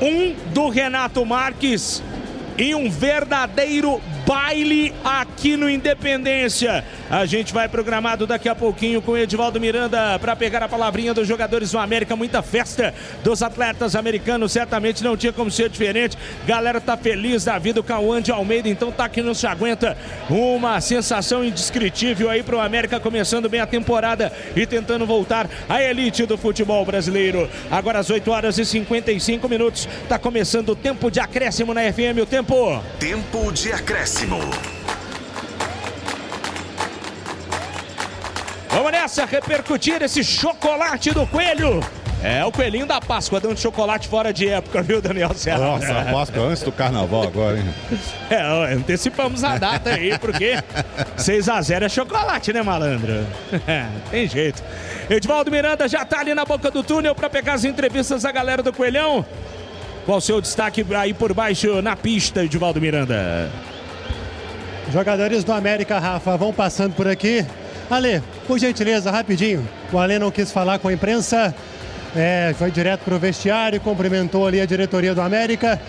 um do Renato Marques em um verdadeiro baile aqui no Independência. A gente vai programado daqui a pouquinho com o Edivaldo Miranda para pegar a palavrinha dos jogadores do América. Muita festa dos atletas americanos, certamente não tinha como ser diferente. Galera tá feliz da vida. O Cauã de Almeida, então tá aqui não se aguenta. Uma sensação indescritível aí pro América começando bem a temporada e tentando voltar à elite do futebol brasileiro. Agora às 8 horas e 55 minutos. Tá começando o tempo de acréscimo na FM. O tempo. Tempo de acréscimo. Vamos nessa, repercutir esse chocolate do coelho. É o coelhinho da Páscoa dando chocolate fora de época, viu, Daniel Serra? Nossa, a Páscoa antes do carnaval agora, hein? É, antecipamos a data aí, porque 6 a 0 é chocolate, né, malandro? É, tem jeito. Edvaldo Miranda já tá ali na boca do túnel para pegar as entrevistas da galera do Coelhão. Qual o seu destaque aí por baixo na pista, Edvaldo Miranda? Jogadores do América, Rafa, vão passando por aqui. Ale, por gentileza, rapidinho. O Ale não quis falar com a imprensa, é, foi direto para o vestiário, cumprimentou ali a diretoria do América.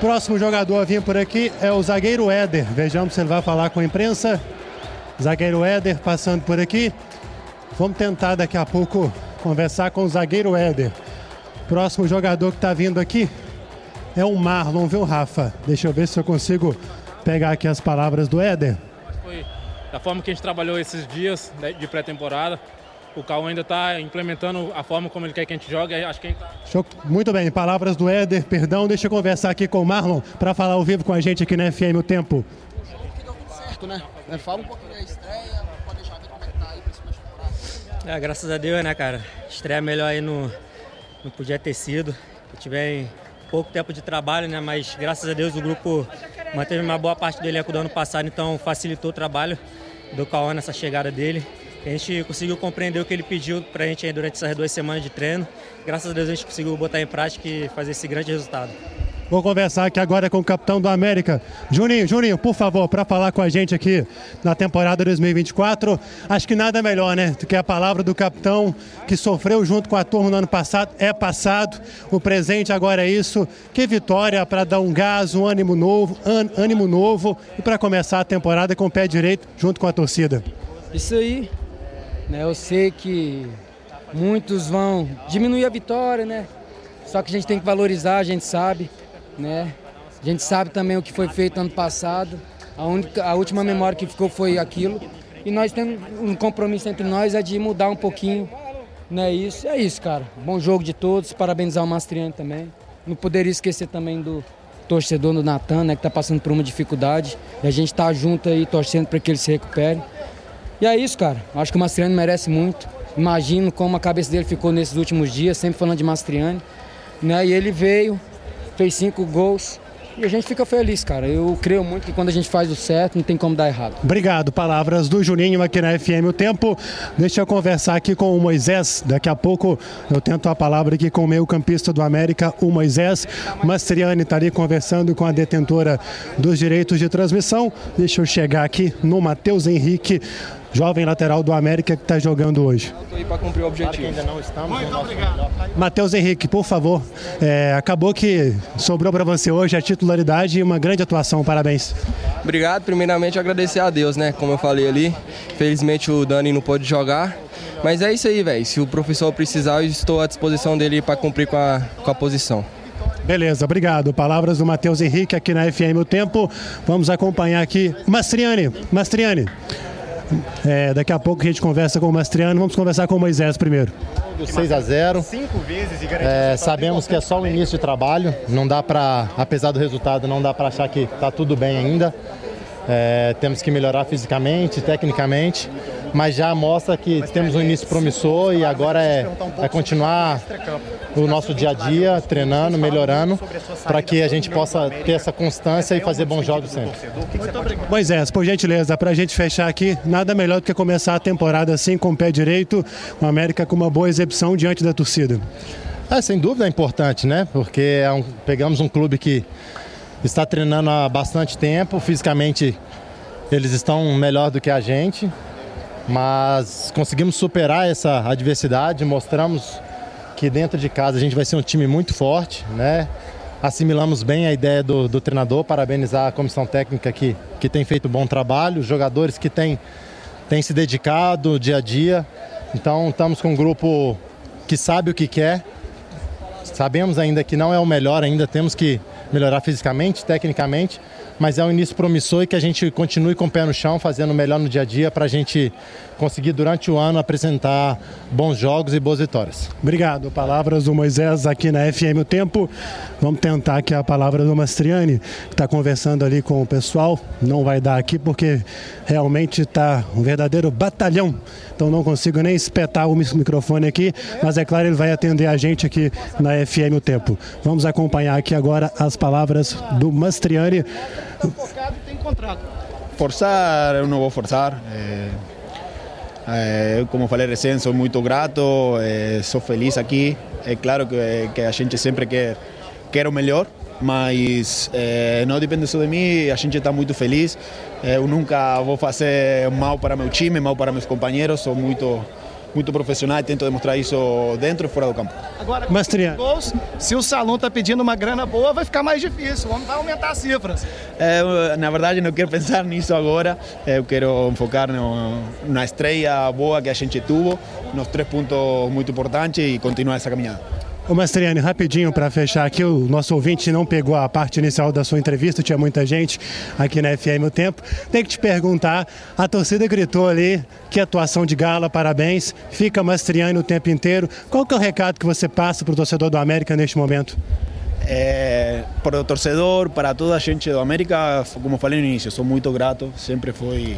Próximo jogador a vir por aqui é o zagueiro Éder. Vejamos se ele vai falar com a imprensa. Zagueiro Éder passando por aqui. Vamos tentar daqui a pouco conversar com o zagueiro Éder. Próximo jogador que está vindo aqui é o Marlon, viu, Rafa? Deixa eu ver se eu consigo pegar aqui as palavras do Éder. Foi da forma que a gente trabalhou esses dias né, de pré-temporada. O Cauã ainda está implementando a forma como ele quer que a gente jogue. Acho que tá... Show. Muito bem, palavras do Éder, perdão. Deixa eu conversar aqui com o Marlon para falar ao vivo com a gente aqui na FM o tempo. que deu tudo certo, né? Fala um pouquinho da estreia, pode deixar ver como é que tá aí pra cima de temporada. É, graças a Deus, né, cara? Estreia melhor aí no, não podia ter sido. Eu tive pouco tempo de trabalho, né? Mas graças a Deus o grupo manteve uma boa parte do elenco do ano passado, então facilitou o trabalho do Cauã nessa chegada dele. A gente conseguiu compreender o que ele pediu para a gente durante essas duas semanas de treino. Graças a Deus a gente conseguiu botar em prática e fazer esse grande resultado. Vou conversar aqui agora com o capitão do América. Juninho, Juninho, por favor, para falar com a gente aqui na temporada 2024. Acho que nada melhor, né? Do que a palavra do capitão que sofreu junto com a turma no ano passado. É passado, o presente agora é isso. Que vitória para dar um gás, um ânimo novo, ânimo novo e para começar a temporada com o pé direito junto com a torcida. Isso aí, né? Eu sei que muitos vão diminuir a vitória, né? Só que a gente tem que valorizar, a gente sabe né? A gente sabe também o que foi feito ano passado. A, única, a última memória que ficou foi aquilo. E nós temos um compromisso entre nós é de mudar um pouquinho. Não é isso? É isso, cara. Bom jogo de todos. Parabenizar o Mastriano também. Não poderia esquecer também do torcedor do Natan, né, que está passando por uma dificuldade. E a gente está junto aí torcendo para que ele se recupere. E é isso, cara. Acho que o Mastriano merece muito. Imagino como a cabeça dele ficou nesses últimos dias, sempre falando de Mastriani. Né? E ele veio, fez cinco gols. E a gente fica feliz, cara. Eu creio muito que quando a gente faz o certo, não tem como dar errado. Obrigado. Palavras do Juninho aqui na FM O Tempo. Deixa eu conversar aqui com o Moisés. Daqui a pouco eu tento a palavra aqui com o meio campista do América, o Moisés. Mastriani está ali conversando com a detentora dos direitos de transmissão. Deixa eu chegar aqui no Matheus Henrique jovem lateral do América que está jogando hoje. Estou aí para cumprir o objetivo. ainda não estamos. Muito obrigado. Matheus Henrique, por favor, é, acabou que sobrou para você hoje a titularidade e uma grande atuação. Parabéns. Obrigado. Primeiramente agradecer a Deus, né? Como eu falei ali. Felizmente o Dani não pôde jogar. Mas é isso aí, velho. Se o professor precisar, eu estou à disposição dele para cumprir com a, com a posição. Beleza, obrigado. Palavras do Matheus Henrique aqui na FM O Tempo. Vamos acompanhar aqui. Mastriani, Mastriani. É, daqui a pouco a gente conversa com o Mastriano. Vamos conversar com o Moisés primeiro. 6 a 0 Cinco vezes e é, Sabemos que é só o início de trabalho. Não dá para, apesar do resultado, não dá para achar que está tudo bem ainda. É, temos que melhorar fisicamente, tecnicamente, mas já mostra que temos um início promissor e agora é, é continuar o nosso dia a dia, treinando, melhorando, para que a gente possa ter essa constância e fazer bons jogos sempre. Moisés, por gentileza, para a gente fechar aqui, nada melhor do que começar a temporada assim com o pé direito, o América com uma boa exibição diante da torcida. É, sem dúvida é importante, né? Porque é um, pegamos um clube que está treinando há bastante tempo, fisicamente eles estão melhor do que a gente, mas conseguimos superar essa adversidade, mostramos que dentro de casa a gente vai ser um time muito forte, né? assimilamos bem a ideia do, do treinador, parabenizar a comissão técnica que, que tem feito um bom trabalho, os jogadores que têm, têm se dedicado dia a dia. Então estamos com um grupo que sabe o que quer. Sabemos ainda que não é o melhor, ainda temos que melhorar fisicamente, tecnicamente, mas é um início promissor e que a gente continue com o pé no chão, fazendo o melhor no dia a dia para a gente conseguir durante o ano apresentar bons jogos e boas vitórias. Obrigado. Palavras do Moisés aqui na FM O Tempo. Vamos tentar aqui a palavra do Mastriani, que está conversando ali com o pessoal. Não vai dar aqui porque realmente está um verdadeiro batalhão. Então não consigo nem espetar o microfone aqui, mas é claro, ele vai atender a gente aqui na FM O Tempo. Vamos acompanhar aqui agora as palavras do Mastriani. Forçar, eu não vou forçar. É... É, como falei recém, sou muito grato, é, sou feliz aqui. É claro que, que a gente sempre quer, quer o melhor, mas é, não depende só de mim, a gente está muito feliz. Eu nunca vou fazer mal para meu time, mal para meus companheiros, sou muito muito profissional e tento demonstrar isso dentro e fora do campo. Agora, com gols, se o Salão está pedindo uma grana boa, vai ficar mais difícil, vamos aumentar as cifras. É, na verdade, não quero pensar nisso agora, eu quero focar no, na estreia boa que a gente teve, nos três pontos muito importantes e continuar essa caminhada. Ô Mastriani, rapidinho para fechar aqui, o nosso ouvinte não pegou a parte inicial da sua entrevista, tinha muita gente aqui na FM o tempo. Tem que te perguntar, a torcida gritou ali, que atuação de gala, parabéns. Fica Mastriani o tempo inteiro. Qual que é o recado que você passa para o torcedor do América neste momento? É, para o torcedor, para toda a gente do América, como falei no início, sou muito grato, sempre foi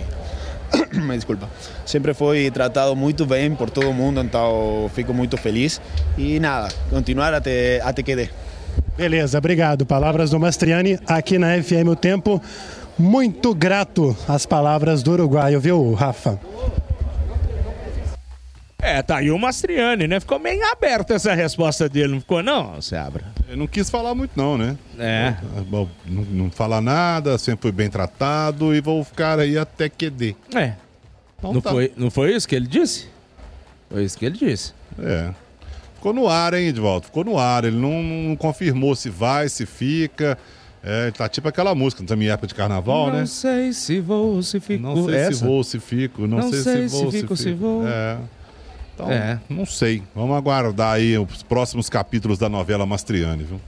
me desculpa. Sempre foi tratado muito bem por todo mundo, então fico muito feliz. E nada, continuar até, até que dê. Beleza, obrigado. Palavras do Mastriani aqui na FM O Tempo. Muito grato às palavras do uruguaio, viu, Rafa? É, tá aí o Mastriani, né? Ficou bem aberta essa resposta dele, não ficou não, Seabra? Eu não quis falar muito não, né? É. Não, não, não falar nada, sempre fui bem tratado e vou ficar aí até que dê. É. Então, não, tá. foi, não foi isso que ele disse? Foi isso que ele disse. É. Ficou no ar, hein, Edvaldo? Ficou no ar. Ele não, não confirmou se vai, se fica. É, tá tipo aquela música da minha época de carnaval, não né? Não sei se vou, se fico. Não sei Essa? se vou, se fico. Não, Não sei, sei se vou, se fico, se, se fico. vou. É. Então, É. não sei. Vamos aguardar aí os próximos capítulos da novela Mastriani, viu?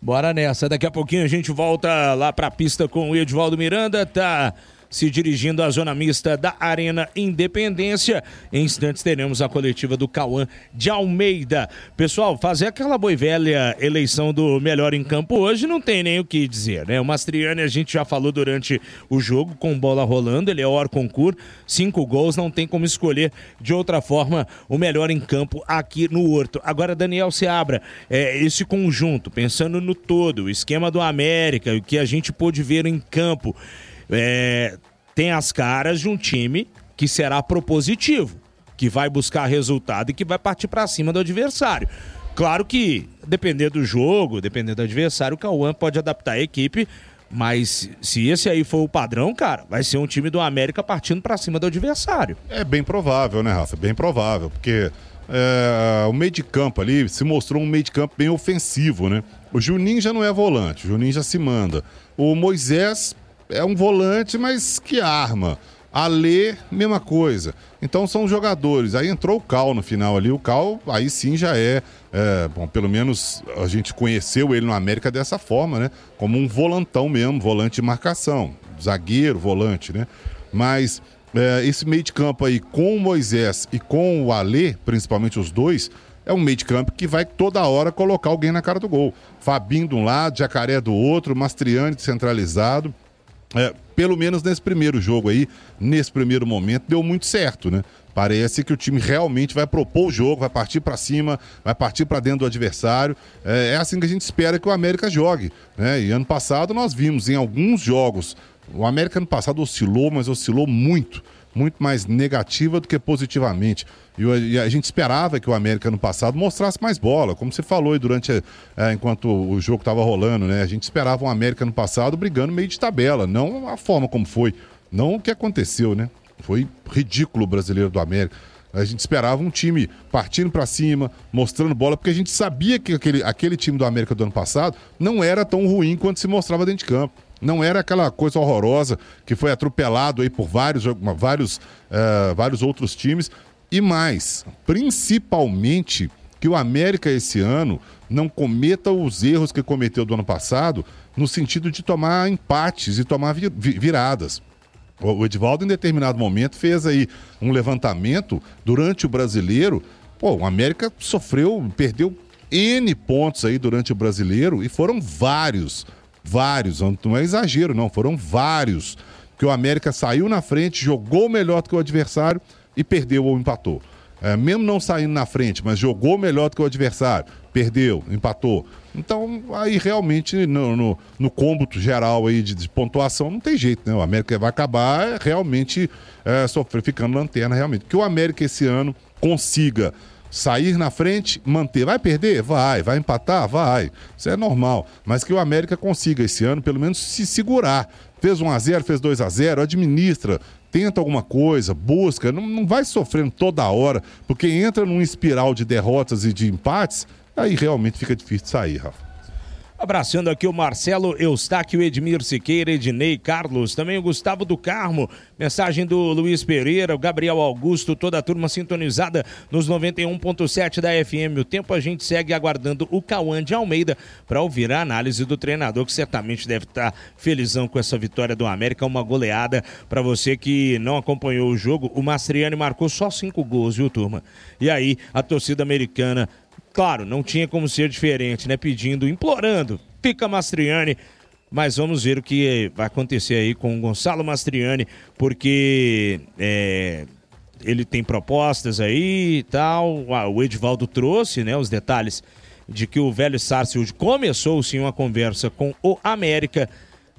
Bora nessa. Daqui a pouquinho a gente volta lá pra pista com o Edivaldo Miranda. Tá se dirigindo à zona mista da Arena Independência. Em instantes teremos a coletiva do Cauã de Almeida. Pessoal, fazer aquela boi velha eleição do melhor em campo hoje não tem nem o que dizer, né? O Mastriani a gente já falou durante o jogo com bola rolando, ele é o concurso, cinco gols, não tem como escolher de outra forma o melhor em campo aqui no Horto. Agora, Daniel Seabra, é, esse conjunto, pensando no todo, o esquema do América, o que a gente pôde ver em campo, é, tem as caras de um time que será propositivo, que vai buscar resultado e que vai partir para cima do adversário. Claro que, dependendo do jogo, dependendo do adversário, o Cauã pode adaptar a equipe, mas se esse aí for o padrão, cara, vai ser um time do América partindo para cima do adversário. É bem provável, né, Rafa? Bem provável, porque é, o meio de campo ali se mostrou um meio de campo bem ofensivo, né? O Juninho já não é volante, o Juninho já se manda. O Moisés é um volante, mas que arma. Alê, mesma coisa. Então são jogadores. Aí entrou o Cal no final ali. O Cal, aí sim já é, é, Bom, pelo menos a gente conheceu ele no América dessa forma, né? Como um volantão mesmo, volante de marcação. Zagueiro, volante, né? Mas é, esse meio de campo aí com o Moisés e com o Alê, principalmente os dois, é um meio de campo que vai toda hora colocar alguém na cara do gol. Fabinho de um lado, Jacaré do outro, Mastriani centralizado. É, pelo menos nesse primeiro jogo aí, nesse primeiro momento, deu muito certo, né? Parece que o time realmente vai propor o jogo, vai partir para cima, vai partir para dentro do adversário. É, é assim que a gente espera que o América jogue. Né? E ano passado nós vimos em alguns jogos, o América ano passado oscilou, mas oscilou muito muito mais negativa do que positivamente. E, o- a gente esperava que o América no passado mostrasse mais bola, como você falou aí durante eh, enquanto o jogo estava rolando, né? A gente esperava um América no passado brigando meio de tabela, não a forma como foi, não o que aconteceu, né? Foi ridículo o brasileiro do América. A gente esperava um time partindo para cima, mostrando bola, porque a gente sabia que aquele, aquele time do América do ano passado não era tão ruim quanto se mostrava dentro de campo. Não era aquela coisa horrorosa que foi atropelado aí por vários, vários, uh, vários outros times. E mais, principalmente que o América esse ano não cometa os erros que cometeu do ano passado, no sentido de tomar empates e tomar viradas. O Edvaldo, em determinado momento, fez aí um levantamento durante o brasileiro. Pô, o América sofreu, perdeu N pontos aí durante o brasileiro e foram vários, vários, não é exagero, não, foram vários. Que o América saiu na frente, jogou melhor do que o adversário e perdeu ou empatou. É, mesmo não saindo na frente, mas jogou melhor do que o adversário, perdeu, empatou. Então, aí realmente, no, no, no cômputo geral aí de, de, pontuação, não tem jeito, né? O América vai acabar realmente é, sofrer, ficando lanterna, realmente. Que o América esse ano consiga sair na frente, manter. Vai perder? Vai. Vai empatar? Vai. Isso é normal. Mas que o América consiga esse ano, pelo menos, se segurar. Fez 1 a 0 fez 2 a 0 administra, tenta alguma coisa, busca, não, não vai sofrendo toda hora, porque entra num espiral de derrotas e de empates, aí realmente fica difícil de sair, Rafa. Abraçando aqui o Marcelo Eustáquio, Edmir Siqueira, Ednei Carlos, também o Gustavo do Carmo, mensagem do Luiz Pereira, o Gabriel Augusto, toda a turma sintonizada nos 91.7 da FM. O tempo a gente segue aguardando o Cauã de Almeida para ouvir a análise do treinador, que certamente deve estar tá felizão com essa vitória do América, uma goleada para você que não acompanhou o jogo. O Mastriani marcou só cinco gols, viu, turma? E aí, a torcida americana Claro, não tinha como ser diferente, né? Pedindo, implorando, fica Mastriani. Mas vamos ver o que vai acontecer aí com o Gonçalo Mastriani, porque é, ele tem propostas aí e tal. O Edivaldo trouxe né, os detalhes de que o velho Sarsfield começou sim uma conversa com o América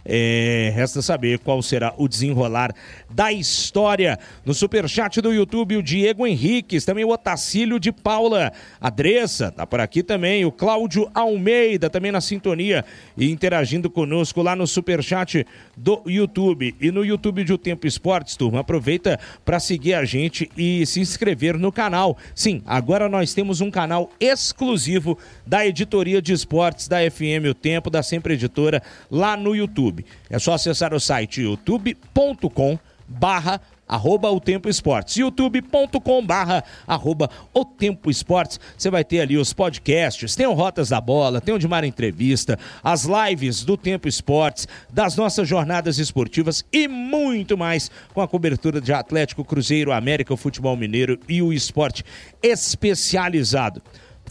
é, resta saber qual será o desenrolar da história. No superchat do YouTube, o Diego Henriques, também o Otacílio de Paula. A Dressa, tá por aqui também. O Cláudio Almeida, também na sintonia e interagindo conosco lá no superchat do YouTube. E no YouTube de O Tempo Esportes, turma, aproveita para seguir a gente e se inscrever no canal. Sim, agora nós temos um canal exclusivo da editoria de esportes da FM O Tempo, da Sempre Editora, lá no YouTube. YouTube. É só acessar o site youtube.com barra arroba o Tempo Esportes, youtube.com barra arroba o Tempo Esportes, você vai ter ali os podcasts, tem o Rotas da Bola, tem o de Mar Entrevista, as lives do Tempo Esportes, das nossas jornadas esportivas e muito mais com a cobertura de Atlético, Cruzeiro, América, o Futebol Mineiro e o esporte especializado.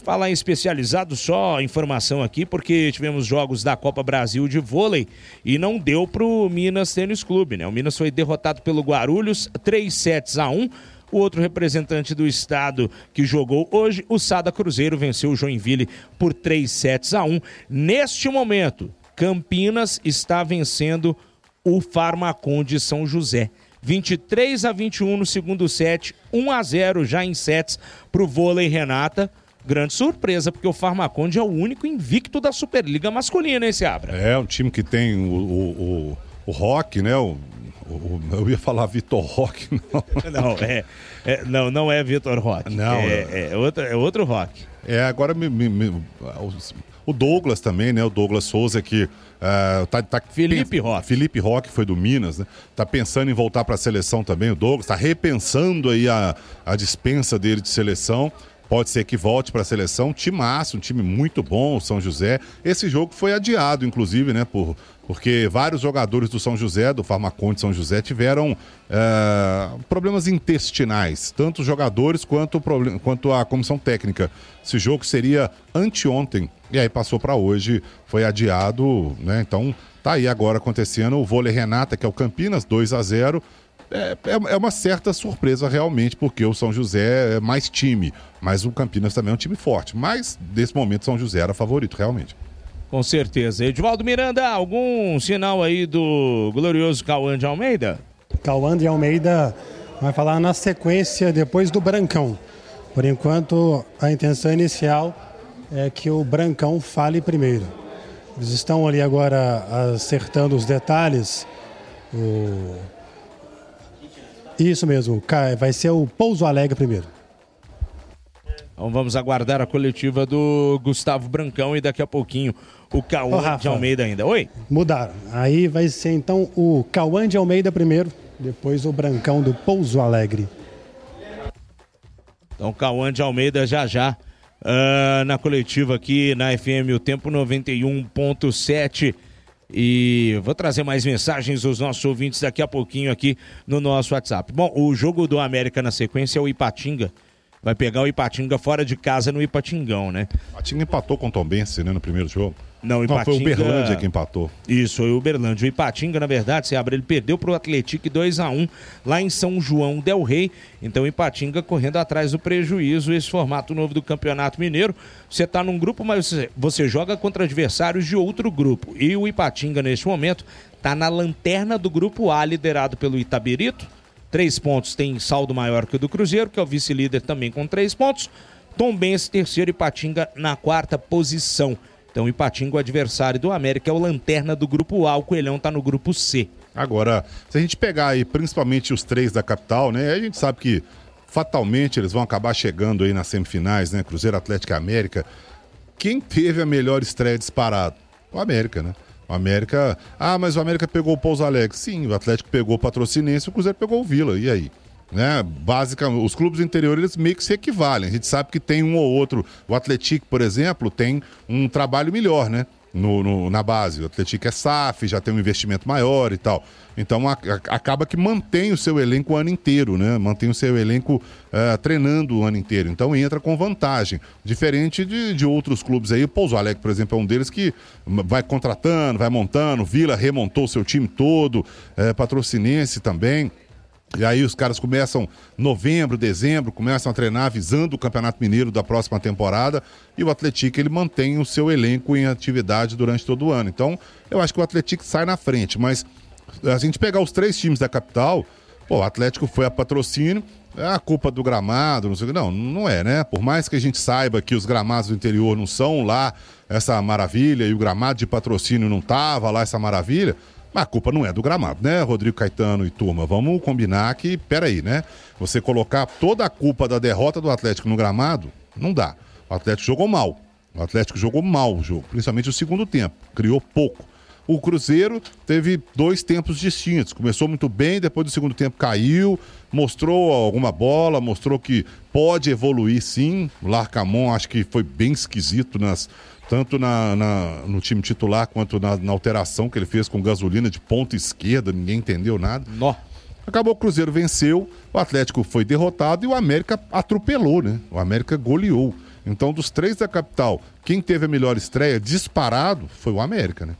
Falar em especializado, só informação aqui, porque tivemos jogos da Copa Brasil de vôlei e não deu pro Minas Tênis Clube, né? O Minas foi derrotado pelo Guarulhos, 3 sets a 1. O outro representante do estado que jogou hoje, o Sada Cruzeiro, venceu o Joinville por 3 sets a 1. Neste momento, Campinas está vencendo o Farmacon de São José. 23 a 21 no segundo set, 1 a 0 já em sets para o vôlei Renata grande surpresa, porque o Farmaconde é o único invicto da Superliga masculina, esse Abra. É, um time que tem o, o, o, o Rock, né? O, o, eu ia falar Vitor Rock, não. Não, é, é, não, não é Vitor Rock. Não, é, é, é, outro, é outro Rock. É, agora me, me, me, o Douglas também, né? O Douglas Souza que uh, tá, tá Felipe Rock. Felipe Rock foi do Minas, né? Tá pensando em voltar para a seleção também, o Douglas. Tá repensando aí a, a dispensa dele de seleção pode ser que volte para a seleção. Timaço, um time muito bom, o São José. Esse jogo foi adiado, inclusive, né, por, porque vários jogadores do São José, do Farmaconde São José, tiveram é, problemas intestinais, tanto os jogadores quanto, quanto a comissão técnica. Esse jogo seria anteontem, e aí passou para hoje, foi adiado, né? Então tá aí agora acontecendo o vôlei Renata, que é o Campinas, 2 a 0 é, é, é, uma certa surpresa realmente, porque o São José é mais time, mas o Campinas também é um time forte. Mas, nesse momento, São José era favorito, realmente. Com certeza. Edvaldo Miranda, algum sinal aí do glorioso Cauã de Almeida? Cauã de Almeida vai falar na sequência depois do Brancão. Por enquanto, a intenção inicial é que o Brancão fale primeiro. Eles estão ali agora acertando os detalhes. O Isso mesmo, vai ser o Pouso Alegre primeiro. Então vamos aguardar a coletiva do Gustavo Brancão e daqui a pouquinho o Cauã Rafa. de Almeida ainda. Oi? Mudaram. Aí vai ser então o Cauã de Almeida primeiro, depois o Brancão do Pouso Alegre. Então, Cauã de Almeida já já ah, na coletiva aqui na FM O Tempo 91.7. E vou trazer mais mensagens dos nossos ouvintes daqui a pouquinho aqui no nosso WhatsApp. Bom, o jogo do América na sequência é o Ipatinga. Vai pegar o Ipatinga fora de casa no Ipatingão, né? Ipatinga empatou com o Tombense, né, no primeiro jogo. Não, o Não, foi o Ipatinga- Berlândia que empatou. Isso, foi o Uberlândia. O Ipatinga, na verdade, se abre, ele perdeu para o Atlético 2 a 1 lá em São João del Rei. Então o Ipatinga correndo atrás do prejuízo, esse formato novo do Campeonato Mineiro. Você está num grupo, mas você, você joga contra adversários de outro grupo. E o Ipatinga, neste momento, está na lanterna do grupo A, liderado pelo Itabirito. Três pontos tem saldo maior que o do Cruzeiro, que é o vice-líder também com três pontos. Tombense, terceiro, Ipatinga na quarta posição. Então, Ipatinga, o adversário do América, é o lanterna do grupo A. O Coelhão tá no grupo C. Agora, se a gente pegar aí principalmente os três da capital, né? A gente sabe que fatalmente eles vão acabar chegando aí nas semifinais, né? Cruzeiro Atlético e América. Quem teve a melhor estreia disparado? O América, né? O América. Ah, mas o América pegou o Pouso Alegre. Sim, o Atlético pegou o Patrocinense, o Cruzeiro pegou o Vila. E aí? Né? Basicamente, os clubes interiores eles meio que se equivalem. A gente sabe que tem um ou outro. O Atlético, por exemplo, tem um trabalho melhor, né? No, no- na base. O Atlético é SAF, já tem um investimento maior e tal. Então a- a- acaba que mantém o seu elenco o ano inteiro, né? Mantém o seu elenco eh, treinando o ano inteiro. Então entra com vantagem. Diferente de, de outros clubes aí. O Pouso Alegre, por exemplo, é um deles que vai contratando, vai montando. Vila remontou o seu time todo. eh, patrocinense também. E aí os caras começam novembro, dezembro, começam a treinar visando o Campeonato Mineiro da próxima temporada e o Atlético ele mantém o seu elenco em atividade durante todo o ano. Então, eu acho que o Atlético sai na frente, mas se a gente pegar os três times da capital, pô, o Atlético foi a patrocínio, é a culpa do gramado, não sei o que. Não, não é, né? Por mais que a gente saiba que os gramados do interior não são lá essa maravilha e o gramado de patrocínio não tava lá essa maravilha, mas a culpa não é do gramado, né, Rodrigo Caetano e turma? Vamos combinar que, peraí, né? Você colocar toda a culpa da derrota do Atlético no gramado, não dá. O Atlético jogou mal. O Atlético jogou mal o jogo, principalmente o segundo tempo. Criou pouco. O Cruzeiro teve dois tempos distintos. Começou muito bem, depois do segundo tempo caiu, mostrou alguma bola, mostrou que pode evoluir sim. O Larcamon acho que foi bem esquisito nas, tanto na, na- no time titular quanto na, na alteração que ele fez com gasolina de ponta esquerda, ninguém entendeu nada. Nó. Acabou o Cruzeiro venceu, o Atlético foi derrotado e o América atropelou, né? O América goleou. Então, dos três da capital, quem teve a melhor estreia disparado foi o América, né?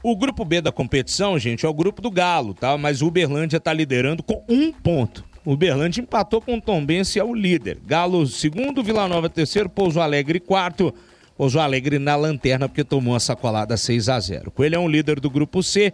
O grupo B da competição, gente, é o grupo do Galo, tá? Mas o Uberlândia tá liderando com um ponto. O Uberlândia empatou com o Tombense, é o líder. Galo, segundo, Vila Nova, terceiro, Pouso Alegre, quarto. Pouso Alegre na lanterna, porque tomou a sacolada 6 a 0 Coelho é um líder do grupo C.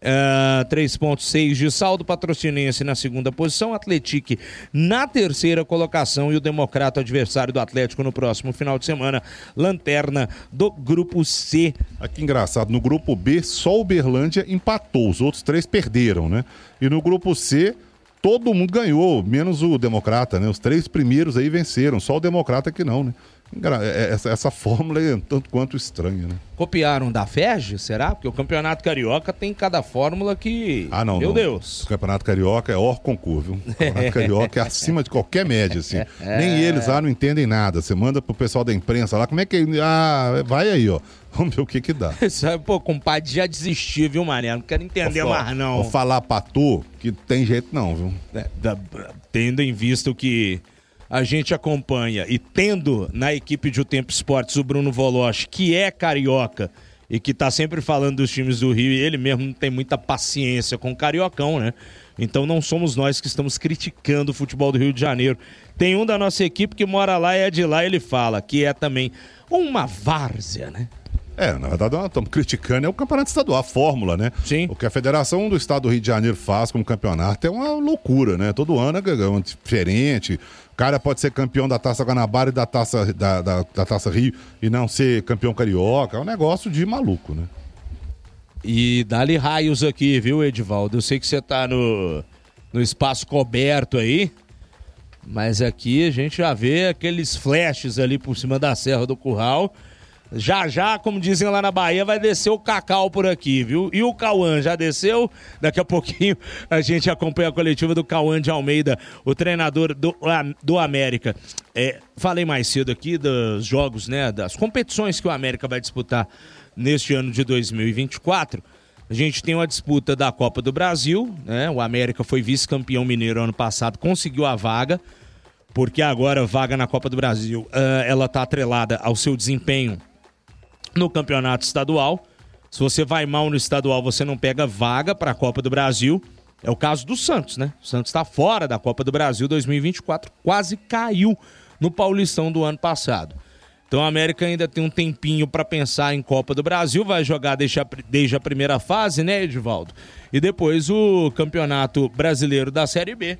ah, 3.6 de saldo, Patrocinense na segunda posição, Atletique na terceira colocação e o Democrata adversário do Atlético no próximo final de semana, lanterna do grupo C. Aqui engraçado, no grupo B, só o Uberlândia empatou, os outros três perderam, né? E no grupo C, todo mundo ganhou, menos o Democrata, né? Os três primeiros aí venceram, só o Democrata que não, né? Engra- é- Essa, essa fórmula é tanto quanto estranha, né? Copiaram da FEG, será? Porque o Campeonato Carioca tem cada fórmula que. Ah, não, Meu não. Deus. O Campeonato Carioca é hor concurso, viu? O Campeonato Carioca é acima de qualquer média, assim. É. Nem eles lá não entendem nada. Você manda pro pessoal da imprensa lá, como é que... Ah, vai aí, ó. Vamos ver o que que dá. Pô, compadre, já desisti, viu, Mané? Não quero entender Vou mais, não. Vou falar pra tu que tem jeito não, viu? É, da- tendo em vista o que a gente acompanha e tendo na equipe de O Tempo Esportes o Bruno Voloche, que é carioca e que tá sempre falando dos times do Rio, e ele mesmo não tem muita paciência com o cariocão, né? Então não somos nós que estamos criticando o futebol do Rio de Janeiro. Tem um da nossa equipe que mora lá e é de lá, ele fala que é também uma várzea, né? É, na verdade, nós estamos criticando é o campeonato estadual, a fórmula, né? Sim. O que a Federação do Estado do Rio de Janeiro faz como campeonato é uma loucura, né? Todo ano é é um diferente. O cara pode ser campeão da Taça Guanabara e da Taça, da, da, da Taça Rio e não ser campeão carioca. É um negócio de maluco, né? E dá-lhe raios aqui, viu, Edivaldo? Eu sei que você tá no. no espaço coberto aí. Mas aqui a gente já vê aqueles flashes ali por cima da Serra do Curral. Já já, como dizem lá na Bahia, vai descer o Cacau por aqui, viu? E o Cauã já desceu? Daqui a pouquinho a gente acompanha a coletiva do Cauã de Almeida, o treinador do, do América. É, falei mais cedo aqui dos jogos, né? Das competições que o América vai disputar neste ano de 2024. A gente tem uma disputa da Copa do Brasil, né? O América foi vice-campeão mineiro ano passado, conseguiu a vaga, porque agora vaga na Copa do Brasil, uh, ela está atrelada ao seu desempenho no campeonato estadual. Se você vai mal no estadual, você não pega vaga para a Copa do Brasil. É o caso do Santos, né? O Santos está fora da Copa do Brasil 2024, quase caiu no Paulistão do ano passado. Então a América ainda tem um tempinho para pensar em Copa do Brasil, vai jogar desde a, primeira fase, né, Edivaldo? E depois o Campeonato Brasileiro da Série B,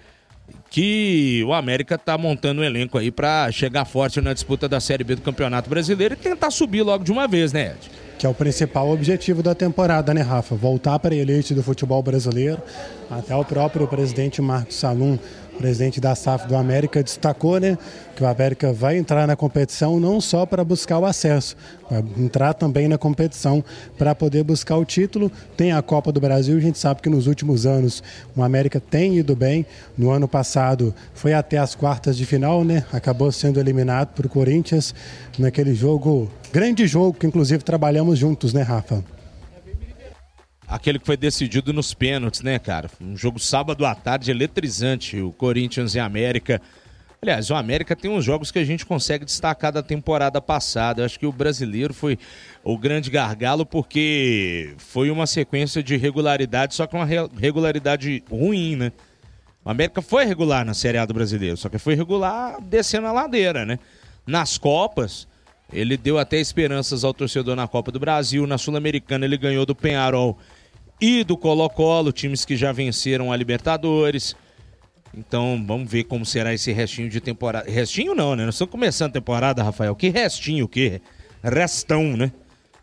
que o América tá montando um elenco aí para chegar forte na disputa da Série B do Campeonato Brasileiro e tentar subir logo de uma vez, né, Ed? Que é o principal objetivo da temporada, né, Rafa? Voltar para a elite do futebol brasileiro. Até o próprio presidente Marcos Salum presidente da SAF do América destacou né, que o América vai entrar na competição não só para buscar o acesso, vai entrar também na competição para poder buscar o título. Tem a Copa do Brasil, a gente sabe que nos últimos anos o América tem ido bem. No ano passado foi até as quartas de final, né? Acabou sendo eliminado por Corinthians naquele jogo, grande jogo que inclusive trabalhamos juntos, né, Rafa? Aquele que foi decidido nos pênaltis, né, cara? Um jogo sábado à tarde eletrizante, o Corinthians e América. Aliás, o América tem uns jogos que a gente consegue destacar da temporada passada. Eu acho que o brasileiro foi o grande gargalo porque foi uma sequência de regularidade, só que uma regularidade ruim, né? O América foi regular na Série A do brasileiro, só que foi regular descendo a ladeira, né? Nas Copas, ele deu até esperanças ao torcedor na Copa do Brasil. Na Sul-Americana, ele ganhou do Penharol e do Colo-Colo, times que já venceram a Libertadores. Então vamos ver como será esse restinho de temporada. Restinho não, né? Nós estamos começando a temporada, Rafael. Que restinho, o que? Restão, né?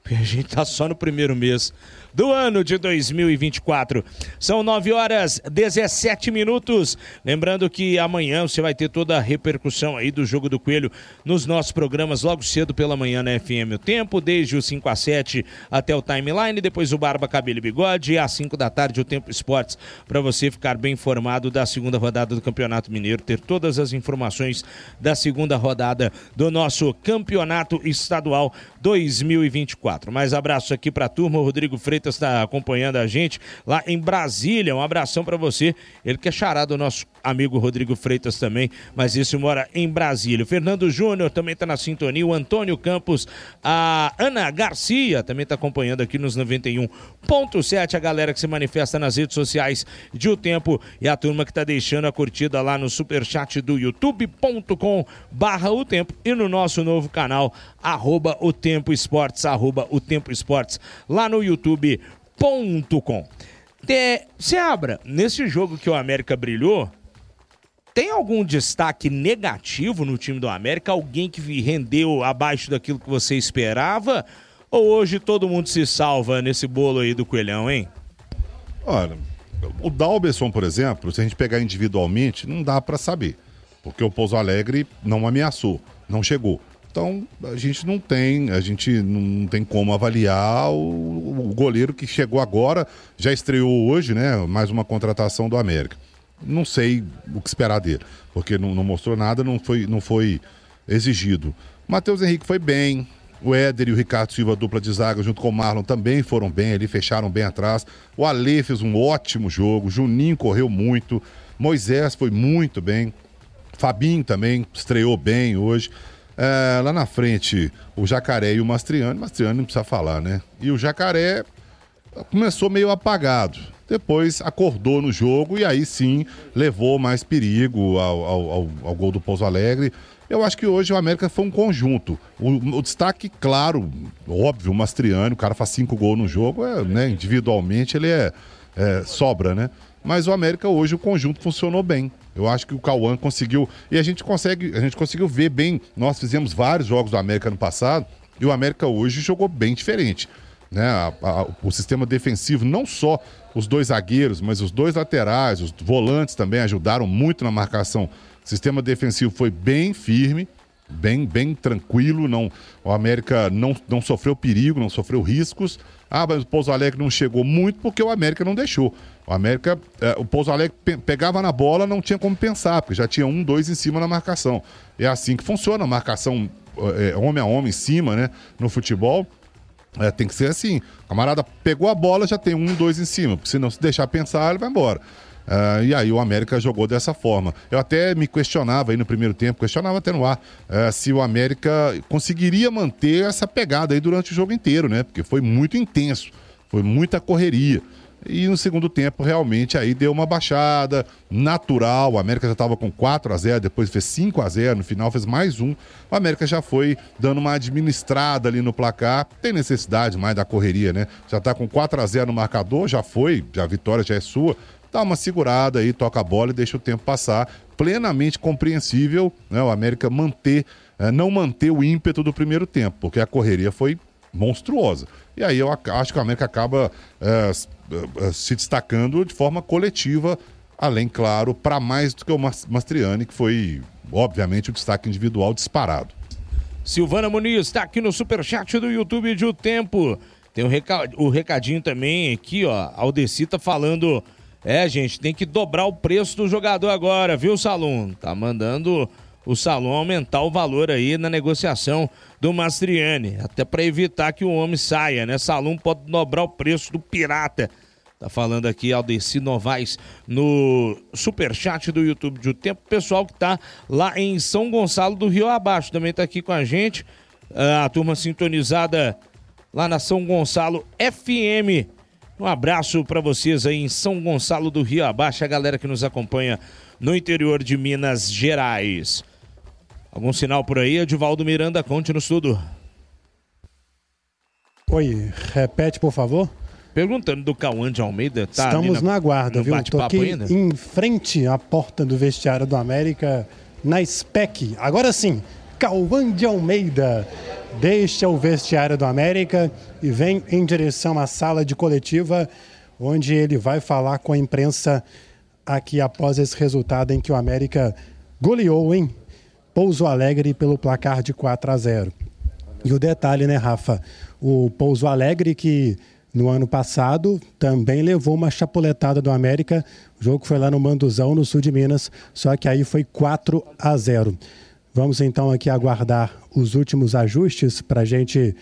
Porque a gente tá só no primeiro mês do ano de 2024. São 9 horas 17 minutos. Lembrando que amanhã você vai ter toda a repercussão aí do jogo do Coelho nos nossos programas logo cedo pela manhã na FM O Tempo, desde o 5 a 7 até o timeline, depois o Barba, Cabelo e Bigode e às 5 da tarde o Tempo Esportes para você ficar bem informado da segunda rodada do Campeonato Mineiro, ter todas as informações da segunda rodada do nosso Campeonato Estadual 2024. Mais abraço aqui para a turma, Rodrigo Freitas Freitas está acompanhando a gente lá em Brasília. Um abração para você. Ele que é charado, nosso amigo Rodrigo Freitas também, mas esse mora em Brasília. O Fernando Júnior também está na sintonia. O Antônio Campos, a Ana Garcia também está acompanhando aqui nos 91.7. A galera que se manifesta nas redes sociais de O Tempo e a turma que está deixando a curtida lá no superchat do youtube.com barra O Tempo e no nosso novo canal, arroba O Tempo Esportes, arroba O Tempo Esportes, lá no YouTube Globoesporte.com. Seabra, nesse jogo que o América brilhou, tem algum destaque negativo no time do América? Alguém que rendeu abaixo daquilo que você esperava? Ou hoje todo mundo se salva nesse bolo aí do Coelhão, hein? Olha, o Dalberson, por exemplo, se a gente pegar individualmente, não dá para saber. Porque o Pouso Alegre não ameaçou, não chegou. Então a gente não tem, a gente não tem como avaliar o, o, goleiro que chegou agora, já estreou hoje, né? Mais uma contratação do América. Não sei o que esperar dele, porque não, não mostrou nada, não foi, não foi exigido. Matheus Henrique foi bem, o Éder e o Ricardo Silva, dupla de zaga, junto com o Marlon, também foram bem ali, fecharam bem atrás. O Ale fez um ótimo jogo, Juninho correu muito, Moisés foi muito bem, Fabinho também estreou bem hoje. É, lá na frente, o Jacaré e o Mastriani. Mastriani não precisa falar, né? E o Jacaré começou meio apagado. Depois acordou no jogo e aí sim levou mais perigo ao, ao, ao, gol do Pouso Alegre. Eu acho que hoje o América foi um conjunto. O, o, destaque, claro, óbvio, o Mastriani, o cara faz cinco gols no jogo, é, né, individualmente ele é, é, sobra, né? Mas o América hoje, o conjunto funcionou bem. Eu acho que o Cauã conseguiu. E a gente consegue, a gente conseguiu ver bem. Nós fizemos vários jogos do América no passado e o América hoje jogou bem diferente. Né? A, a, o sistema defensivo, não só os dois zagueiros, mas os dois laterais, os volantes também ajudaram muito na marcação. O sistema defensivo foi bem firme, bem, bem tranquilo. Não, o América não, não sofreu perigo, não sofreu riscos. Ah, mas o Pouso Alegre não chegou muito porque o América não deixou. O América, eh, o Pouso Alegre pe pegava na bola, não tinha como pensar, porque já tinha um, dois em cima na marcação. É assim que funciona a marcação eh, homem a homem em cima, né? No futebol. É, tem que ser assim. O camarada pegou a bola, já tem um, dois em cima. Porque se não se deixar pensar, ele vai embora. Uh, e aí o América jogou dessa forma. Eu até me questionava aí no primeiro tempo, questionava até no ar, uh, se o América conseguiria manter essa pegada aí durante o jogo inteiro, né? Porque foi muito intenso, foi muita correria. E no segundo tempo, realmente, aí deu uma baixada natural. O América já estava com 4 a 0 depois fez 5 a 0 no final fez mais um. O América já foi dando uma administrada ali no placar. Tem necessidade mais da correria, né? Já está com 4 a 0 no marcador, já foi, já a vitória já é sua. Dá uma segurada aí, toca a bola e deixa o tempo passar. Plenamente compreensível né, o América manter, eh, não manter o ímpeto do primeiro tempo, porque a correria foi monstruosa. E aí eu acho que o América acaba é, se destacando de forma coletiva, além, claro, para mais do que o Mastriani, que foi, obviamente, o destaque individual disparado. Silvana Muniz está aqui no superchat do YouTube de O Tempo. Tem o, um recadinho também aqui, ó. Aldeci tá falando. É, gente, tem que dobrar o preço do jogador agora, viu, Salom? Tá mandando o salão aumentar o valor aí na negociação do Mastriani, até para evitar que o homem saia, né? Salão pode dobrar o preço do pirata. Tá falando aqui Aldeci Novaes no superchat do YouTube de O Tempo. Pessoal que tá lá em São Gonçalo do Rio Abaixo também tá aqui com a gente. A turma sintonizada lá na São Gonçalo FM. Um abraço para vocês aí em São Gonçalo do Rio Abaixo, a galera que nos acompanha no interior de Minas Gerais. Algum sinal por aí? Edivaldo Miranda, conte-nos tudo. Oi, repete, por favor. Perguntando do Cauã de Almeida, tá Estamos na, na guarda, viu? Tô aqui ainda? em frente à porta do vestiário do América, na SPEC. Agora sim, Cauã de Almeida deixa o vestiário do América e vem em direção à sala de coletiva, onde ele vai falar com a imprensa aqui após esse resultado em que o América goleou, hein? Pouso Alegre pelo placar de 4 a 0. E o detalhe, né, Rafa? O Pouso Alegre que no ano passado também levou uma chapuletada do América. O jogo foi lá no Manduzão, no sul de Minas, só que aí foi 4 a 0. Vamos então aqui aguardar os últimos ajustes para a gente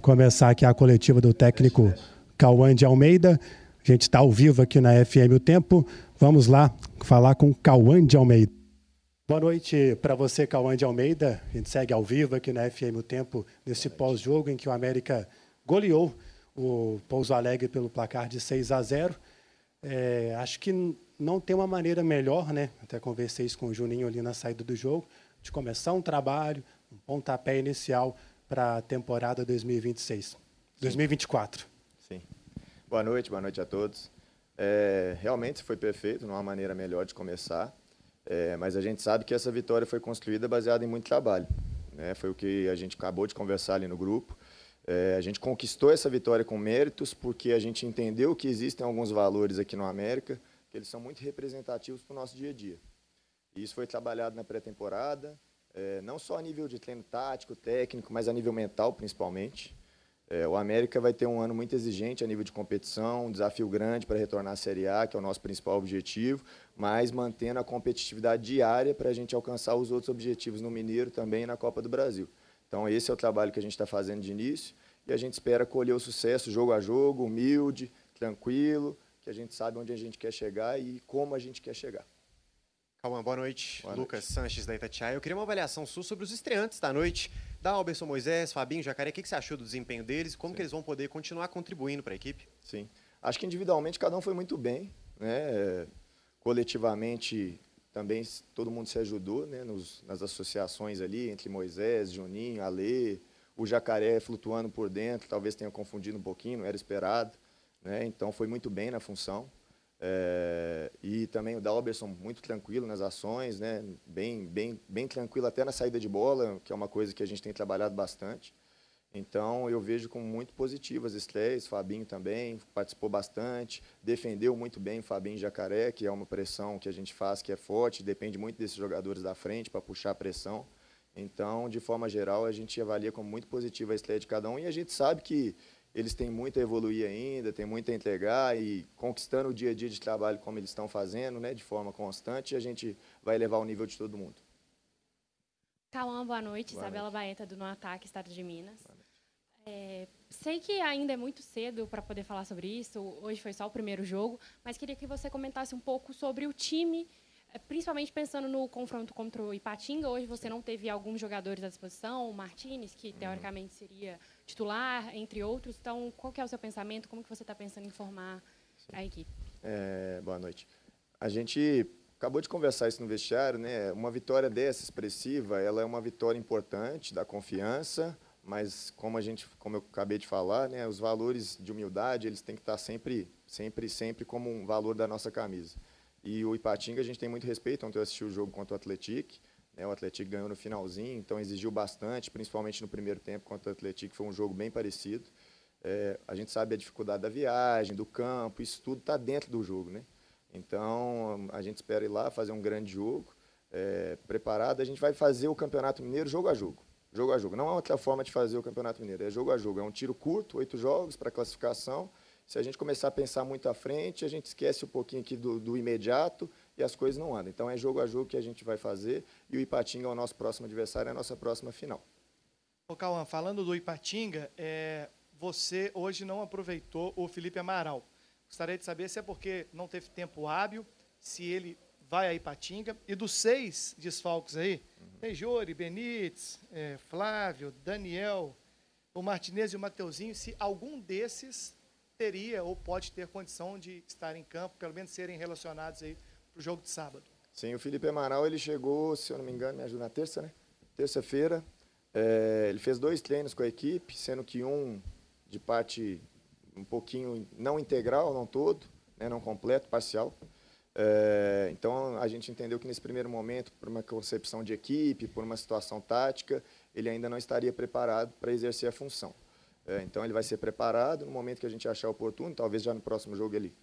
começar aqui a coletiva do técnico Cauã de Almeida. A gente está ao vivo aqui na FM O Tempo. Vamos lá falar com Cauã de Almeida. Boa noite para você, Cauã de Almeida. A gente segue ao vivo aqui na FM O Tempo, nesse pós-jogo em que o América goleou o Pouso Alegre pelo placar de 6 a 0. É, acho que não tem uma maneira melhor, né? Até conversei isso com o Juninho ali na saída do jogo, de começar um trabalho, um pontapé inicial para a temporada 2026, 2024. Sim. Boa noite, boa noite a todos. É, realmente foi perfeito, não há maneira melhor de começar. É, mas a gente sabe que essa vitória foi construída baseada em muito trabalho. Né? Foi o que a gente acabou de conversar ali no grupo. É, a gente conquistou essa vitória com méritos porque a gente entendeu que existem alguns valores aqui no América que eles são muito representativos para o nosso dia a dia. E isso foi trabalhado na pré-temporada, é, não só a nível de treino tático, técnico, mas a nível mental principalmente. É, o América vai ter um ano muito exigente a nível de competição, um desafio grande para retornar à Série A, que é o nosso principal objetivo, mas mantendo a competitividade diária para a gente alcançar os outros objetivos no Mineiro também e na Copa do Brasil. Então, esse é o trabalho que a gente está fazendo de início e a gente espera colher o sucesso jogo a jogo, humilde, tranquilo, que a gente sabe onde a gente quer chegar e como a gente quer chegar. Cauã, boa noite. Boa Lucas noite. Sanches da Itatiaia. Eu queria uma avaliação sua sobre os estreantes da noite da Alberson Moisés, Fabinho, Jacaré. O que você achou do desempenho deles e como Sim. que eles vão poder continuar contribuindo para a equipe? Sim. Acho que individualmente cada um foi muito bem. Né? Coletivamente também todo mundo se ajudou né? Nos, nas associações ali, entre Moisés, Juninho, Alê, o Jacaré flutuando por dentro, talvez tenha confundido um pouquinho, não era esperado. Né? Então foi muito bem na função. É, e também o Dalberson muito tranquilo nas ações, né? bem, bem, bem tranquilo até na saída de bola, que é uma coisa que a gente tem trabalhado bastante. Então eu vejo como muito positivas as estreias. Fabinho também participou bastante, defendeu muito bem Fabinho Jacaré, que é uma pressão que a gente faz que é forte, depende muito desses jogadores da frente para puxar a pressão. Então, de forma geral, a gente avalia como muito positiva a estreia de cada um e a gente sabe que eles têm muito a evoluir ainda, têm muito a entregar e conquistando o dia a dia de trabalho como eles estão fazendo, né, de forma constante, a gente vai levar o nível de todo mundo. Cauã, boa noite. Boa Isabela noite. Baeta, do No Ataque, Estado de Minas. É, sei que ainda é muito cedo para poder falar sobre isso, hoje foi só o primeiro jogo, mas queria que você comentasse um pouco sobre o time, é, principalmente pensando no confronto contra o Ipatinga. Hoje você não teve alguns jogadores à disposição, o Martinez, que uhum. teoricamente seria titular, entre outros. Então, qual é o seu pensamento? Como que você está pensando em formar Sim. a equipe? É, boa noite. A gente acabou de conversar isso no vestiário, né? Uma vitória dessa expressiva, ela é uma vitória importante, da confiança, mas como a gente, como eu acabei de falar, né, os valores de humildade, eles têm que estar sempre, sempre, sempre como um valor da nossa camisa. E o Ipatinga a gente tem muito respeito, ontem eu assisti o jogo contra o Atlético, né, o Atlético ganhou no finalzinho, então exigiu bastante, principalmente no primeiro tempo contra o Atlético, foi um jogo bem parecido. É, a gente sabe a dificuldade da viagem, do campo, isso tudo está dentro do jogo, né? Então a gente espera ir lá fazer um grande jogo, é, preparado. A gente vai fazer o Campeonato Mineiro jogo a jogo jogo a jogo. Não há outra forma de fazer o Campeonato Mineiro, é jogo a jogo. É um tiro curto, oito jogos para classificação. Se a gente começar a pensar muito à frente, a gente esquece um pouquinho aqui do, do, imediato e as coisas não andam. Então é jogo a jogo que a gente vai fazer e o Ipatinga é o nosso próximo adversário, é a nossa próxima final. Ô Cauã, falando do Ipatinga, é, você hoje não aproveitou o Felipe Amaral. Gostaria de saber se é porque não teve tempo hábil, se ele vai a Ipatinga. E dos seis desfalques aí, Tejori, Benítez, é, Flávio, Daniel, o Martinez e o Mateuzinho, se algum desses teria ou pode ter condição de estar em campo, pelo menos serem relacionados aí para o jogo de sábado. Sim, o Felipe Amaral ele chegou, se eu não me engano, me ajuda na terça, né? Terça-feira. É, ele fez dois treinos com a equipe, sendo que um de parte um pouquinho não integral, não todo, né, não completo, parcial. É, então a gente entendeu que nesse primeiro momento, por uma concepção de equipe, por uma situação tática, ele ainda não estaria preparado para exercer a função. É, então ele vai ser preparado no momento que a gente achar oportuno, talvez já no próximo jogo ele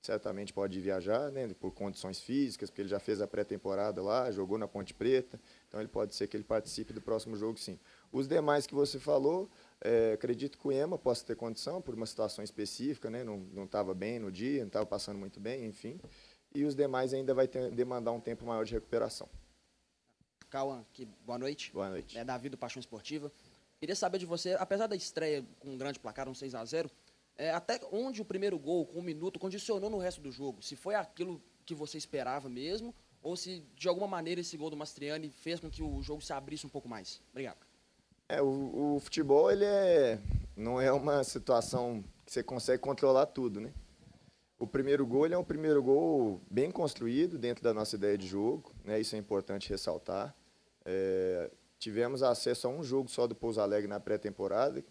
certamente pode viajar, né, por condições físicas, porque ele já fez a pré-temporada lá, jogou na Ponte Preta, então ele pode ser que ele participe do próximo jogo sim. Os demais que você falou, é, acredito que o EMA possa ter condição por uma situação específica, né, não estava bem no dia, não estava passando muito bem, enfim e os demais ainda vai ter, demandar um tempo maior de recuperação. Cauã, boa noite. Boa noite. É Davi do Paixão Esportiva. Queria saber de você, apesar da estreia com um grande placar, um 6 a 0 é, até onde o primeiro gol, com um minuto, condicionou no resto do jogo? Se foi aquilo que você esperava mesmo, ou se de alguma maneira esse gol do Mastriani fez com que o jogo se abrisse um pouco mais? Obrigado. É, o, o futebol ele é, não é uma situação que você consegue controlar tudo, né? O primeiro gol é um primeiro gol bem construído dentro da nossa ideia de jogo, né? isso é importante ressaltar. É, tivemos acesso a um jogo só do Pouso Alegre na pré-temporada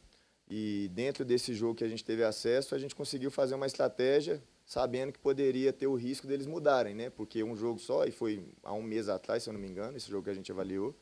e dentro desse jogo que a gente teve acesso, a gente conseguiu fazer uma estratégia sabendo que poderia ter o risco deles mudarem, né? porque um jogo só, e foi há um mês atrás, se eu não me engano, esse jogo que a gente avaliou.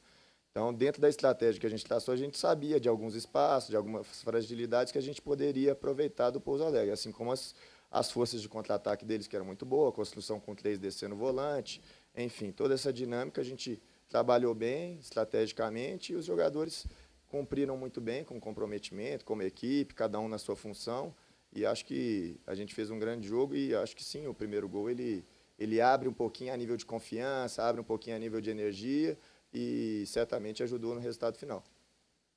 Então, dentro da estratégia que a gente traçou, a gente sabia de alguns espaços, de algumas fragilidades que a gente poderia aproveitar do Pouso Alegre, assim como as as forças de contra-ataque deles, que eram muito boa, a construção com três descendo volante, enfim, toda essa dinâmica a gente trabalhou bem, estrategicamente, e os jogadores cumpriram muito bem com comprometimento, como equipe, cada um na sua função, e acho que a gente fez um grande jogo e acho que sim, o primeiro gol ele, ele abre um pouquinho a nível de confiança, abre um pouquinho a nível de energia e certamente ajudou no resultado final.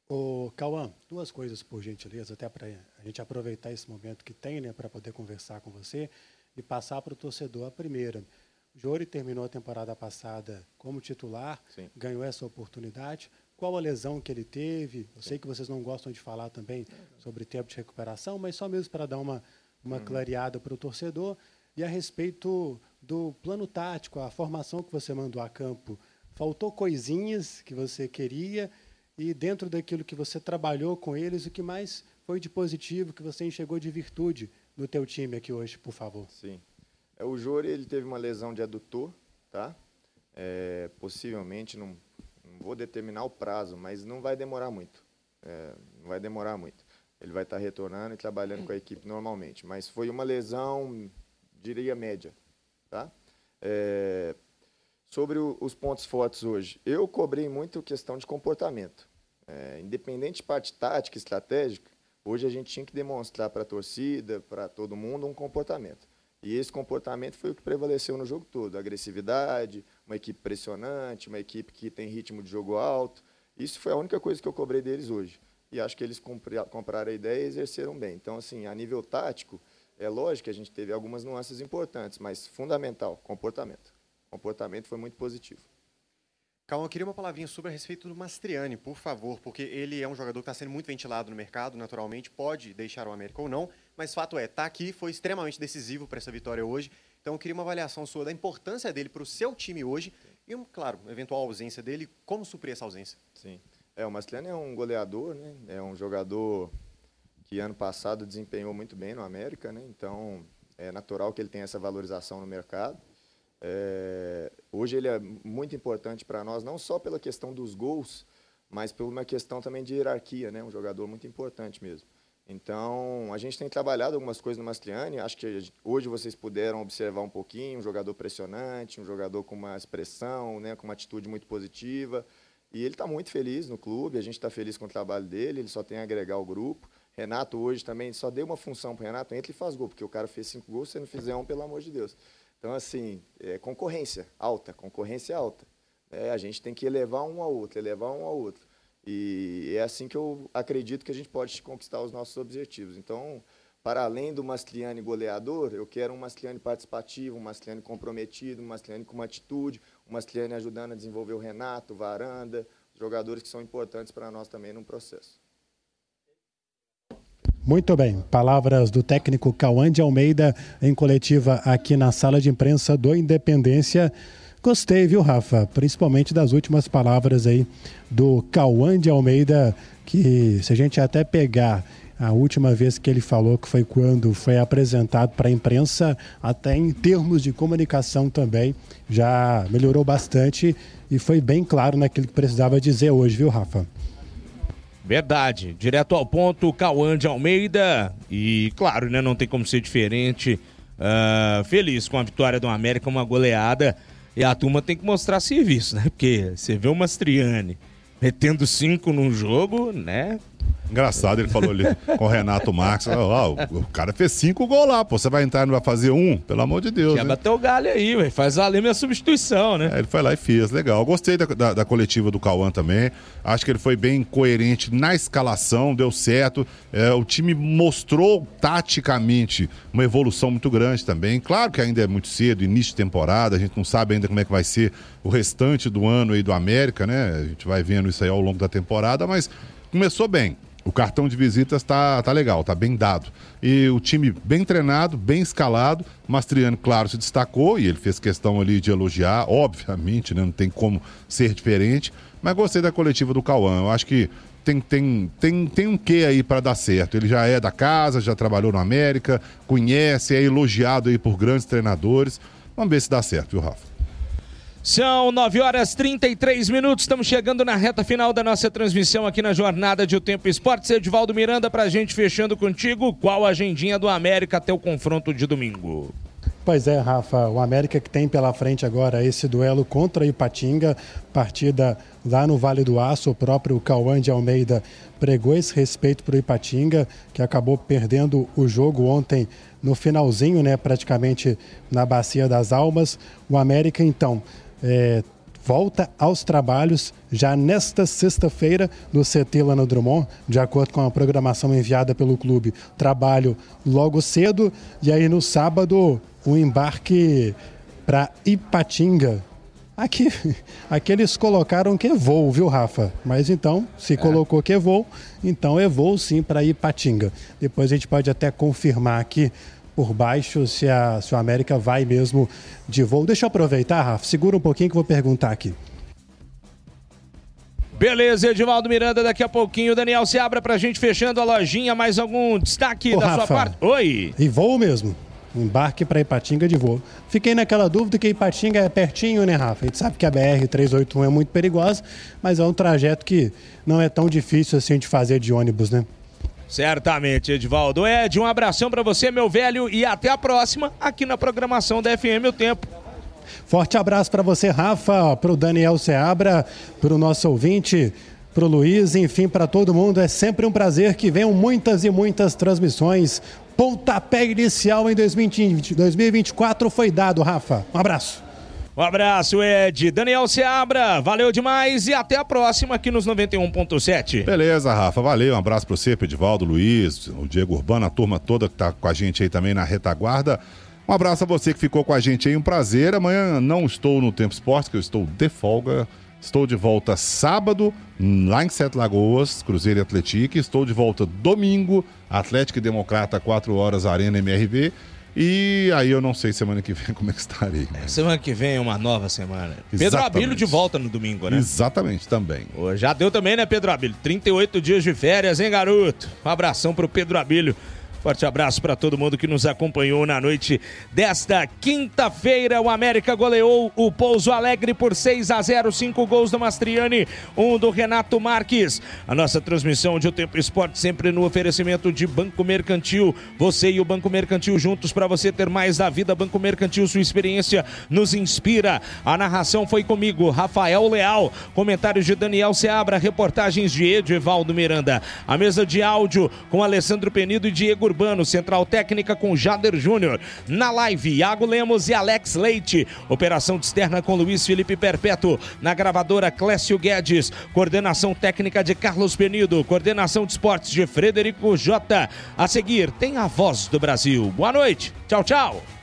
Ô, Cauã, duas coisas por gentileza, até para a gente aproveitar esse momento que tem, né, para poder conversar com você e passar para o torcedor a primeira. O Jori terminou a temporada passada como titular, Sim. ganhou essa oportunidade. Qual a lesão que ele teve? Eu Sim. sei que vocês não gostam de falar também sobre tempo de recuperação, mas só mesmo para dar uma, uma uhum. clareada para o torcedor. E a respeito do plano tático, a formação que você mandou a campo, faltou coisinhas que você queria e dentro daquilo que você trabalhou com eles, o que mais foi de positivo, que você enxergou de virtude no teu time aqui hoje, por favor? Sim. É, o Jori ele teve uma lesão de adutor, tá? É, possivelmente, não, não, vou determinar o prazo, mas não vai demorar muito. É, não vai demorar muito. Ele vai estar retornando e trabalhando com a equipe normalmente. Mas foi uma lesão, diria média, tá? É, sobre o, os pontos fortes hoje, eu cobrei muito questão de comportamento. É, independente de parte tática, estratégica, hoje a gente tinha que demonstrar para a torcida, para todo mundo, um comportamento. E esse comportamento foi o que prevaleceu no jogo todo. Agressividade, uma equipe pressionante, uma equipe que tem ritmo de jogo alto. Isso foi a única coisa que eu cobrei deles hoje. E acho que eles compraram a ideia e exerceram bem. Então, assim, a nível tático, é lógico que a gente teve algumas nuances importantes, mas fundamental, comportamento. O comportamento foi muito positivo. Calma, eu queria uma palavrinha sobre a respeito do Mastriani, por favor, porque ele é um jogador que está sendo muito ventilado no mercado, naturalmente, pode deixar o América ou não, mas fato é, está aqui, foi extremamente decisivo para essa vitória hoje. Então eu queria uma avaliação sua da importância dele para o seu time hoje e, claro, eventual ausência dele, como suprir essa ausência? Sim. É, o Mastriani é um goleador, né? É um jogador que ano passado desempenhou muito bem no América, né? Então é natural que ele tenha essa valorização no mercado. É, hoje ele é muito importante para nós, não só pela questão dos gols, mas por uma questão também de hierarquia, né? Um jogador muito importante mesmo. Então, a gente tem trabalhado algumas coisas no Mastriani. Acho que hoje vocês puderam observar um pouquinho, um jogador pressionante, um jogador com uma expressão, né, com uma atitude muito positiva. E ele está muito feliz no clube, a gente está feliz com o trabalho dele, ele só tem a agregar o grupo. Renato hoje também só deu uma função para Renato, entra e faz gol, porque o cara fez cinco gols, se não fizer um, pelo amor de Deus. Então, assim, é concorrência alta, concorrência alta. É, a gente tem que elevar um ao outro, elevar um ao outro. E é assim que eu acredito que a gente pode conquistar os nossos objetivos. Então, para além do Mastriani goleador, eu quero um Mastriani participativo, um Mastriani comprometido, um Mastriani com uma atitude, um Mastriani ajudando a desenvolver o Renato, o Varanda, jogadores que são importantes para nós também no processo. Muito bem. Palavras do técnico Cauã de Almeida em coletiva aqui na sala de imprensa do Independência. Gostei, viu, Rafa? Principalmente das últimas palavras aí do Cauã de Almeida, que se a gente até pegar a última vez que ele falou, que foi quando foi apresentado para a imprensa, até em termos de comunicação também, já melhorou bastante e foi bem claro naquilo que precisava dizer hoje, viu, Rafa? Verdade. Direto ao ponto, Cauã de Almeida. E, claro, né, não tem como ser diferente. Uh, feliz com a vitória do América, uma goleada. E a turma tem que mostrar serviço, né? Porque você vê o Mastriani metendo cinco num jogo, né? Engraçado, ele falou ali com o Renato Marques. Oh, o cara fez cinco gols lá, pô. Você vai entrar e não vai fazer um? Pelo amor de Deus. Quer né? bater o galho aí, ué. faz valer minha substituição, né? É, ele foi lá e fez, legal. Gostei da, da, da, coletiva do Cauã também. Acho que ele foi bem coerente na escalação, deu certo. É, o time mostrou taticamente uma evolução muito grande também. Claro que ainda é muito cedo, início de temporada, a gente não sabe ainda como é que vai ser o restante do ano aí do América, né? A gente vai vendo isso aí ao longo da temporada, mas começou bem. O cartão de visitas tá, tá legal, tá bem dado. E o time bem treinado, bem escalado. Mastriano, claro, se destacou e ele fez questão ali de elogiar, obviamente, né? Não tem como ser diferente. Mas gostei da coletiva do Cauã. Eu acho que tem, tem, tem, tem um quê aí para dar certo. Ele já é da casa, já trabalhou no América, conhece, é elogiado aí por grandes treinadores. Vamos ver se dá certo, viu, Rafa? São 9 horas 33 minutos, estamos chegando na reta final da nossa transmissão aqui na Jornada de O Tempo Esportes. Edvaldo Miranda, pra gente fechando contigo, qual a agendinha do América até o confronto de domingo? Pois é, Rafa, o América que tem pela frente agora esse duelo contra Ipatinga, partida lá no Vale do Aço, o próprio Cauã de Almeida pregou esse respeito para o Ipatinga, que acabou perdendo o jogo ontem no finalzinho, né, praticamente na Bacia das Almas. O América, então, é, volta aos trabalhos já nesta sexta-feira no CT Lana Drummond, de acordo com a programação enviada pelo clube. Trabalho logo cedo e aí no sábado o embarque para Ipatinga. Aqui, aqui eles colocaram que é voo, viu, Rafa? Mas então, se é. colocou que é voo, então é voo sim para Ipatinga. Depois a gente pode até confirmar aqui por baixo se, a, se o América vai mesmo de voo. Deixa eu aproveitar, Rafa, segura um pouquinho que eu vou perguntar aqui. Beleza, Edivaldo Miranda, daqui a pouquinho. Daniel se abra pra gente fechando a lojinha. Mais algum destaque Ô, da Rafa, sua parte? Oi. E voo mesmo. embarque para Ipatinga de voo. Fiquei naquela dúvida que Ipatinga é pertinho, né, Rafa? A gente sabe que a BR-381 é muito perigosa, mas é um trajeto que não é tão difícil assim de fazer de ônibus, né? Certamente, Edvaldo. Ed, um abração para você, meu velho, e até a próxima aqui na programação da FM O Tempo. Forte abraço para você, Rafa, para o Daniel Seabra, para o nosso ouvinte, para o Luiz, enfim, para todo mundo. É sempre um prazer que venham muitas e muitas transmissões. Pontapé inicial em 2020, 2024 foi dado, Rafa. Um abraço. Um abraço, Ed. Daniel Seabra, valeu demais e até a próxima aqui nos 91.7. Beleza, Rafa, valeu. Um abraço para você, Pedivaldo, Luiz, o Diego Urbano, a turma toda que tá com a gente aí também na retaguarda. Um abraço a você que ficou com a gente aí, um prazer. Amanhã não estou no Tempo Esporte, que eu estou de folga. Estou de volta sábado, lá em Sete Lagoas, Cruzeiro e Atlético. Estou de volta domingo, Atlético e Democrata, 4 horas, Arena MRV. E aí eu não sei semana que vem como é que estarei. É, semana que vem é uma nova semana. Pedro Exatamente. Abílio de volta no domingo, né? Exatamente, também. Pô, Já deu também, né, Pedro Abílio? 38 dias de férias, hein, garoto? Um abração pro Pedro Abílio. Forte abraço para todo mundo que nos acompanhou na noite desta quinta-feira. O América goleou o Pouso Alegre por 6 a 0, cinco gols do Mastriani, um do Renato Marques. A nossa transmissão de O Tempo Esporte sempre no oferecimento de Banco Mercantil. Você e o Banco Mercantil juntos para você ter mais da vida. Banco Mercantil, sua experiência nos inspira. A narração foi comigo, Rafael Leal. Comentários de Daniel Seabra, reportagens de Edivaldo Miranda. A mesa de áudio com Alessandro Penido e Diego Urbano, Central Técnica com Jader Júnior. Na live, Iago Lemos e Alex Leite. Operação externa com Luiz Felipe Perpétuo. Na gravadora Clécio Guedes. Coordenação técnica de Carlos Penido. Coordenação de esportes de Frederico Jota. A seguir, tem a voz do Brasil. Boa noite. Tchau, tchau.